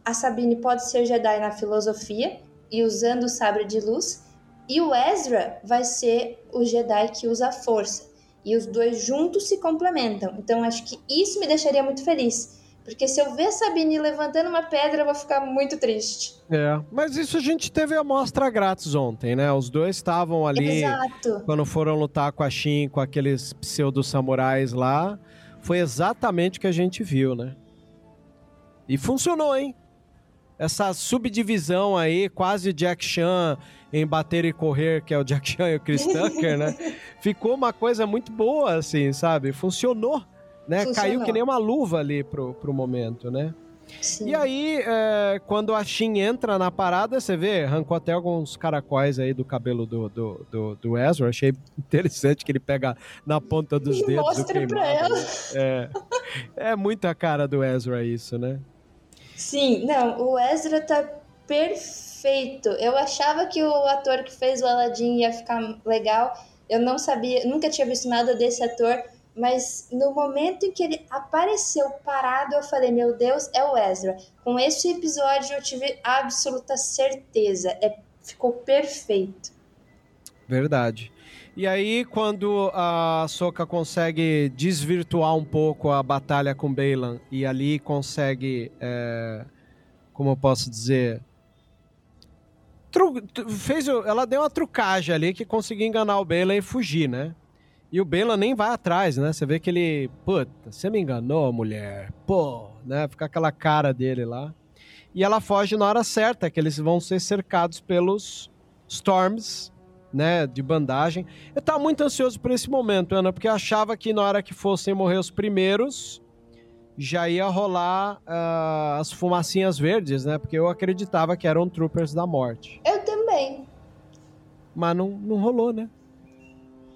a Sabine pode ser Jedi na filosofia e usando o sabre de luz, e o Ezra vai ser o Jedi que usa a força. E os dois juntos se complementam. Então, acho que isso me deixaria muito feliz porque se eu ver Sabine levantando uma pedra, eu vou ficar muito triste. É, mas isso a gente teve a amostra grátis ontem, né? Os dois estavam ali Exato. quando foram lutar com a Shin, com aqueles pseudo-samurais lá. Foi exatamente o que a gente viu, né? E funcionou, hein? Essa subdivisão aí, quase Jack Chan em bater e correr, que é o Jack Chan e o Chris [LAUGHS] Tucker, né? Ficou uma coisa muito boa, assim, sabe? Funcionou né? Funcionou. Caiu que nem uma luva ali pro, pro momento, né? Sim. E aí, é, quando a Shin entra na parada, você vê, arrancou até alguns caracóis aí do cabelo do, do, do, do Ezra. Achei interessante que ele pega na ponta dos e dedos. Mostra pra ela. É, é muita cara do Ezra isso, né? Sim, não, o Ezra tá perfeito. Eu achava que o ator que fez o Aladdin ia ficar legal. Eu não sabia, nunca tinha visto nada desse ator mas no momento em que ele apareceu parado, eu falei: Meu Deus, é o Ezra. Com esse episódio eu tive absoluta certeza. É, ficou perfeito. Verdade. E aí, quando a Soka consegue desvirtuar um pouco a batalha com Bailan e ali consegue, é, como eu posso dizer, fez, ela deu uma trucagem ali que conseguiu enganar o Bailan e fugir, né? E o Bela nem vai atrás, né? Você vê que ele, puta, você me enganou, mulher. Pô, né? Fica aquela cara dele lá. E ela foge na hora certa, que eles vão ser cercados pelos Storms, né, de bandagem. Eu tava muito ansioso por esse momento, Ana, porque eu achava que na hora que fossem morrer os primeiros, já ia rolar uh, as fumacinhas verdes, né? Porque eu acreditava que eram troopers da morte. Eu também. Mas não, não rolou, né?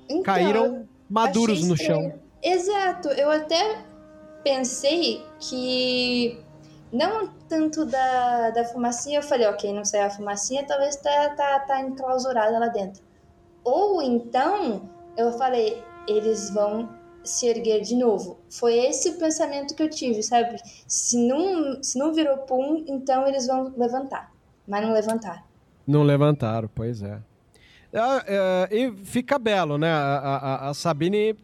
Então, caíram maduros no chão. Exato, eu até pensei que não tanto da, da fumacinha, eu falei, ok, não sei a fumacinha, talvez tá, tá, tá enclausurada lá dentro. Ou então, eu falei, eles vão se erguer de novo. Foi esse o pensamento que eu tive, sabe? Se não, se não virou pum, então eles vão levantar. Mas não levantaram. Não levantaram, pois é. É, é, e fica belo, né? A, a, a, Sabine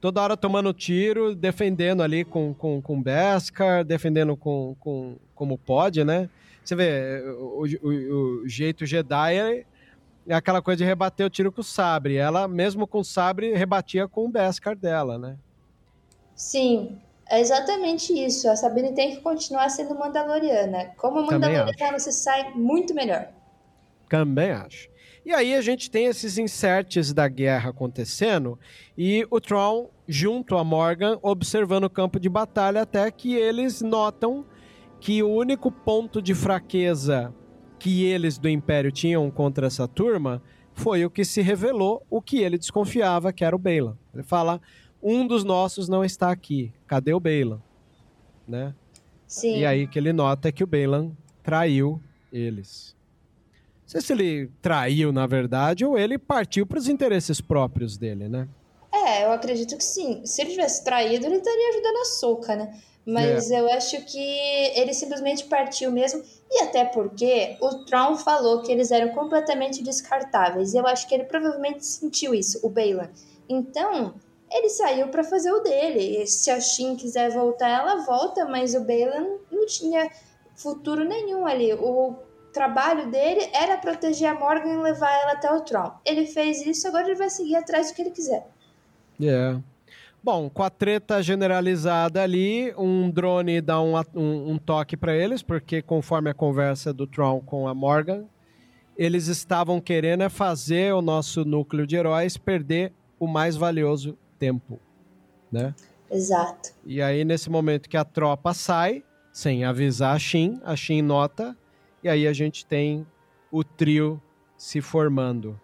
toda hora tomando tiro, defendendo ali com, com, com Beskar, defendendo com, com, como pode, né? Você vê, o, o, o jeito Jedi é, aquela coisa de rebater o tiro com o sabre. Ela, mesmo com o sabre, rebatia com o Beskar dela, né? Sim, é exatamente isso. A Sabine tem que continuar sendo Mandaloriana. Como Mandaloriana, você sai muito melhor. Também acho. E aí a gente tem esses inserts da guerra acontecendo e o Tron junto a Morgan observando o campo de batalha até que eles notam que o único ponto de fraqueza que eles do Império tinham contra essa turma foi o que se revelou, o que ele desconfiava que era o Bailan. Ele fala: "Um dos nossos não está aqui. Cadê o Bailan?" Né? Sim. E aí que ele nota que o Bailan traiu eles sei se ele traiu, na verdade, ou ele partiu para os interesses próprios dele, né? É, eu acredito que sim. Se ele tivesse traído, ele estaria ajudando a Soca, né? Mas é. eu acho que ele simplesmente partiu mesmo. E até porque o Tron falou que eles eram completamente descartáveis. E eu acho que ele provavelmente sentiu isso, o Bailan. Então, ele saiu para fazer o dele. E se a Shin quiser voltar, ela volta, mas o Bailan não tinha futuro nenhum ali. O trabalho dele era proteger a Morgan e levar ela até o Tron. Ele fez isso, agora ele vai seguir atrás do que ele quiser. É. Yeah. Bom, com a treta generalizada ali, um drone dá um, um, um toque para eles, porque conforme a conversa do Tron com a Morgan, eles estavam querendo é fazer o nosso núcleo de heróis perder o mais valioso tempo, né? Exato. E aí, nesse momento que a tropa sai, sem avisar a Shin, a Shin nota, e aí a gente tem o trio se formando.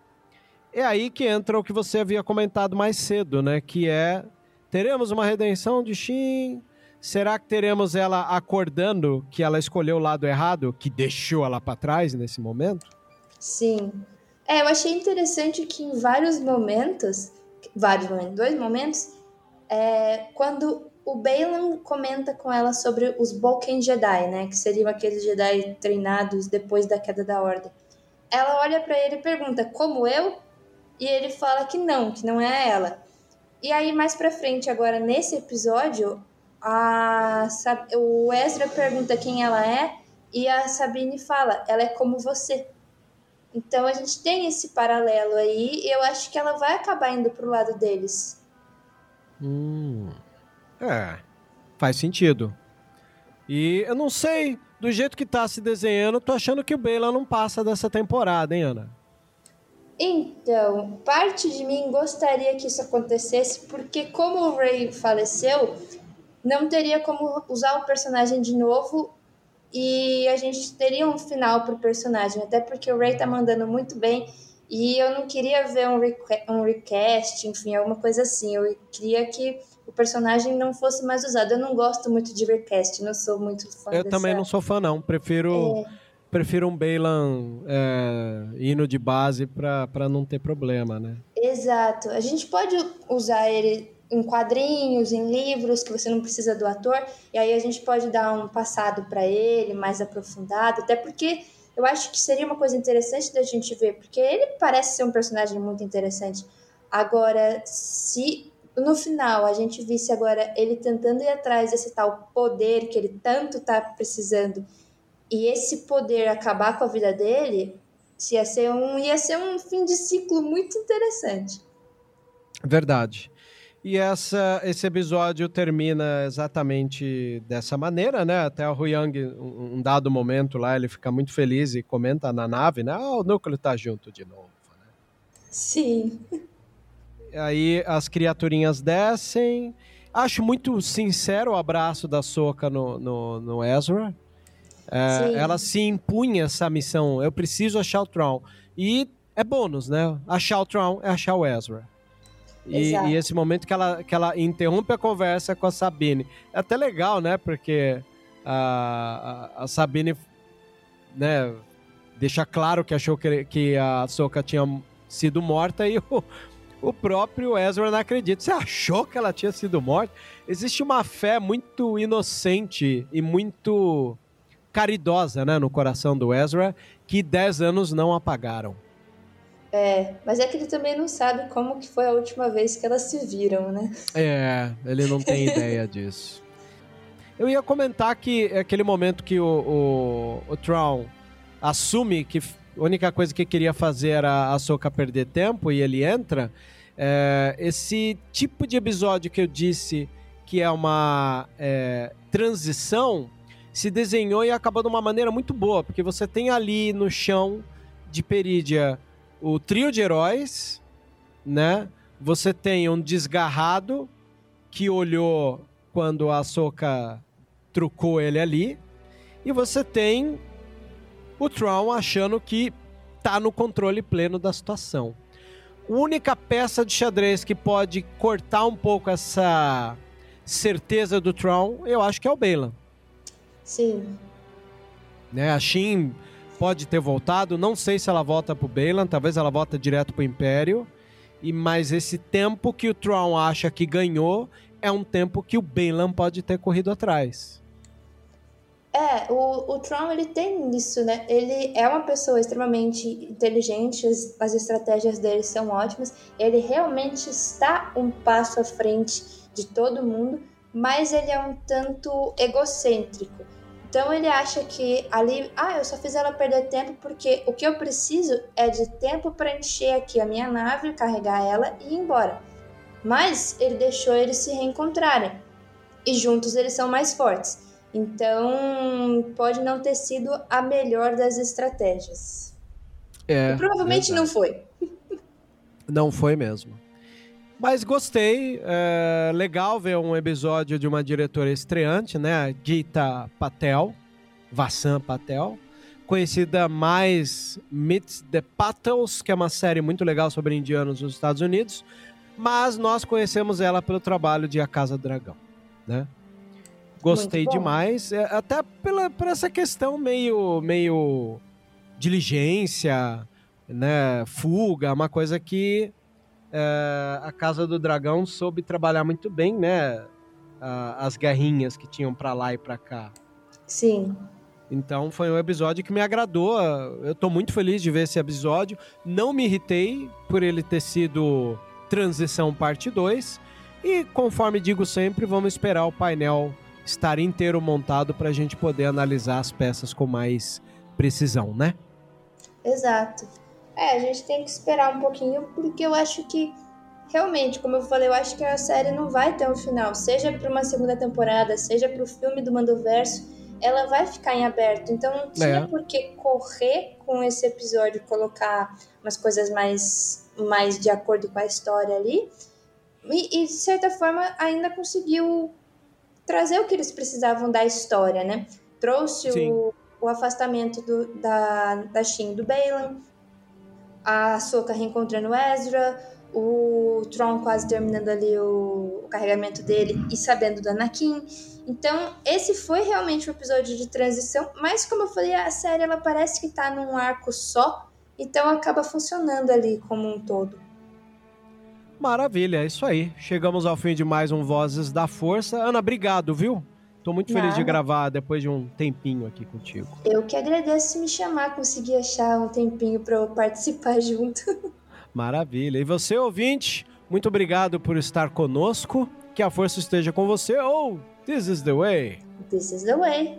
É aí que entra o que você havia comentado mais cedo, né? Que é teremos uma redenção de Shin. Será que teremos ela acordando que ela escolheu o lado errado, que deixou ela para trás nesse momento? Sim. É, eu achei interessante que em vários momentos, vários momentos, dois momentos, é, quando o Balan comenta com ela sobre os Boken Jedi, né, que seriam aqueles Jedi treinados depois da queda da Ordem. Ela olha para ele e pergunta: "Como eu?" E ele fala que não, que não é ela. E aí mais para frente agora nesse episódio, a o Ezra pergunta quem ela é e a Sabine fala: "Ela é como você". Então a gente tem esse paralelo aí e eu acho que ela vai acabar indo pro lado deles. Hum. É. Faz sentido. E eu não sei, do jeito que tá se desenhando, tô achando que o Bela não passa dessa temporada, hein, Ana? Então, parte de mim gostaria que isso acontecesse, porque como o Ray faleceu, não teria como usar o personagem de novo e a gente teria um final pro personagem, até porque o Ray tá mandando muito bem e eu não queria ver um, um recast, enfim, alguma coisa assim. Eu queria que o personagem não fosse mais usado. Eu não gosto muito de recast, não sou muito fã Eu dessa... também não sou fã, não. Prefiro, é... prefiro um Balan é, hino de base para não ter problema, né? Exato. A gente pode usar ele em quadrinhos, em livros, que você não precisa do ator, e aí a gente pode dar um passado para ele, mais aprofundado, até porque eu acho que seria uma coisa interessante da gente ver, porque ele parece ser um personagem muito interessante. Agora, se no final a gente visse agora ele tentando ir atrás desse tal poder que ele tanto tá precisando, e esse poder acabar com a vida dele, ia ser um, ia ser um fim de ciclo muito interessante. Verdade. E essa, esse episódio termina exatamente dessa maneira, né? Até o Huyang, um, um dado momento lá, ele fica muito feliz e comenta na nave, né? Ah, o núcleo tá junto de novo. Né? Sim. Aí as criaturinhas descem. Acho muito sincero o abraço da Soca no, no, no Ezra. É, ela se impunha essa missão. Eu preciso achar o Tron. E é bônus, né? Achar o Tron é achar o Ezra. E, e, esse momento que ela, que ela interrompe a conversa com a Sabine. É até legal, né? Porque a, a, a Sabine né, deixa claro que achou que, que a Soka tinha sido morta e [LAUGHS] o, o próprio Ezra não acredita. Você achou que ela tinha sido morta? Existe uma fé muito inocente e muito caridosa né, no coração do Ezra que dez anos não apagaram. É, mas é que ele também não sabe como que foi a última vez que elas se viram, né? É, ele não tem [LAUGHS] ideia disso. Eu ia comentar que aquele momento que o, o, o Tron assume que a única coisa que queria fazer era a Soca perder tempo e ele entra. É, esse tipo de episódio que eu disse que é uma é, transição se desenhou e acabou de uma maneira muito boa, porque você tem ali no chão de Perídia o trio de heróis, né? Você tem um desgarrado que olhou quando a Soca trucou ele ali. E você tem o Tron achando que tá no controle pleno da situação. A única peça de xadrez que pode cortar um pouco essa certeza do Tron, eu acho que é o Balan. Sim. Né, a Shin pode ter voltado. Não sei se ela volta pro Balan, talvez ela volta direto pro Império. E mas esse tempo que o Tron acha que ganhou é um tempo que o Balan pode ter corrido atrás. É, o, o Tron ele tem isso, né? Ele é uma pessoa extremamente inteligente, as, as estratégias dele são ótimas. Ele realmente está um passo à frente de todo mundo, mas ele é um tanto egocêntrico. Então ele acha que ali, ah, eu só fiz ela perder tempo porque o que eu preciso é de tempo para encher aqui a minha nave, carregar ela e ir embora. Mas ele deixou eles se reencontrarem e juntos eles são mais fortes. Então pode não ter sido a melhor das estratégias. É, e provavelmente não foi. Não foi mesmo. Mas gostei, é legal ver um episódio de uma diretora estreante, né? Gita Patel, Vassan Patel, conhecida mais Meet the Patels, que é uma série muito legal sobre indianos nos Estados Unidos, mas nós conhecemos ela pelo trabalho de A Casa do Dragão, né? Gostei demais, é, até pela, por essa questão meio, meio diligência, né, fuga, uma coisa que é, a Casa do Dragão soube trabalhar muito bem, né? as guerrinhas que tinham para lá e para cá. Sim. Então foi um episódio que me agradou. Eu tô muito feliz de ver esse episódio. Não me irritei por ele ter sido Transição Parte 2. E conforme digo sempre, vamos esperar o painel estar inteiro montado para a gente poder analisar as peças com mais precisão, né? Exato. É, a gente tem que esperar um pouquinho, porque eu acho que, realmente, como eu falei, eu acho que a série não vai ter um final. Seja para uma segunda temporada, seja para o filme do Mandoverso, ela vai ficar em aberto. Então não tinha é. por que correr com esse episódio, colocar umas coisas mais, mais de acordo com a história ali. E, e de certa forma, ainda conseguiu trazer o que eles precisavam da história, né? Trouxe o, o afastamento do, da, da Shin do Balan, a Soka reencontrando Ezra, o Tron quase terminando ali o, o, carregamento dele e sabendo do Anakin. Então, esse foi realmente um episódio de transição, mas como eu falei, a série ela parece que tá num arco só, então acaba funcionando ali como um todo. Maravilha, é isso aí. Chegamos ao fim de mais um Vozes da Força. Ana, obrigado, viu? Tô muito feliz Nada. de gravar depois de um tempinho aqui contigo. Eu que agradeço me chamar, conseguir achar um tempinho para eu participar [LAUGHS] junto. Maravilha. E você, ouvinte, muito obrigado por estar conosco. Que a força esteja com você. Ou oh, this is the way. This is the way.